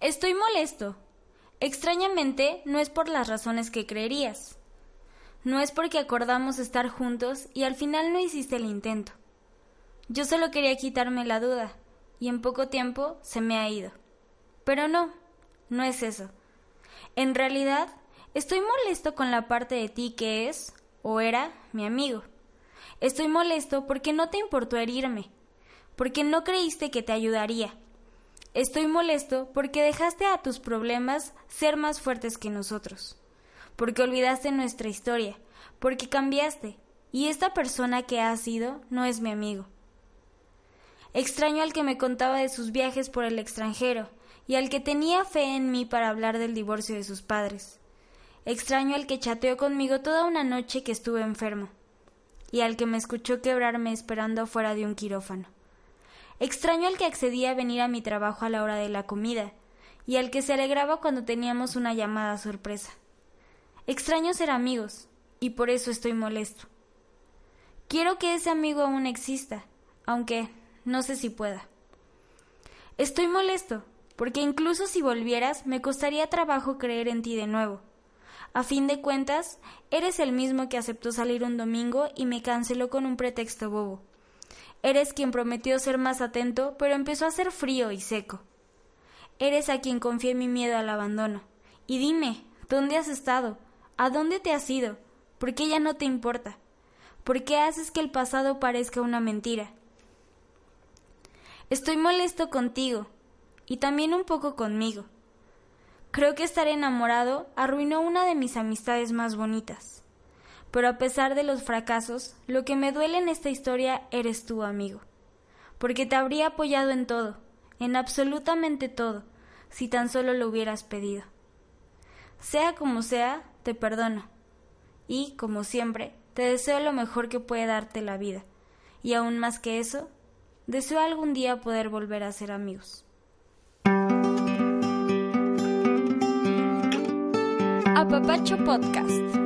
Estoy molesto. Extrañamente, no es por las razones que creerías. No es porque acordamos estar juntos y al final no hiciste el intento. Yo solo quería quitarme la duda, y en poco tiempo se me ha ido. Pero no, no es eso. En realidad, estoy molesto con la parte de ti que es, o era, mi amigo. Estoy molesto porque no te importó herirme, porque no creíste que te ayudaría. Estoy molesto porque dejaste a tus problemas ser más fuertes que nosotros, porque olvidaste nuestra historia, porque cambiaste, y esta persona que has sido no es mi amigo. Extraño al que me contaba de sus viajes por el extranjero y al que tenía fe en mí para hablar del divorcio de sus padres. Extraño al que chateó conmigo toda una noche que estuve enfermo y al que me escuchó quebrarme esperando afuera de un quirófano. Extraño al que accedía a venir a mi trabajo a la hora de la comida y al que se alegraba cuando teníamos una llamada sorpresa. Extraño ser amigos y por eso estoy molesto. Quiero que ese amigo aún exista, aunque no sé si pueda. Estoy molesto, porque incluso si volvieras me costaría trabajo creer en ti de nuevo. A fin de cuentas, eres el mismo que aceptó salir un domingo y me canceló con un pretexto bobo. Eres quien prometió ser más atento, pero empezó a ser frío y seco. Eres a quien confié mi miedo al abandono. Y dime, ¿dónde has estado? ¿A dónde te has ido? ¿Por qué ya no te importa? ¿Por qué haces que el pasado parezca una mentira? Estoy molesto contigo y también un poco conmigo. Creo que estar enamorado arruinó una de mis amistades más bonitas. Pero a pesar de los fracasos, lo que me duele en esta historia eres tú, amigo. Porque te habría apoyado en todo, en absolutamente todo, si tan solo lo hubieras pedido. Sea como sea, te perdono. Y, como siempre, te deseo lo mejor que puede darte la vida. Y aún más que eso, Deseo algún día poder volver a ser amigos. Apapacho Podcast.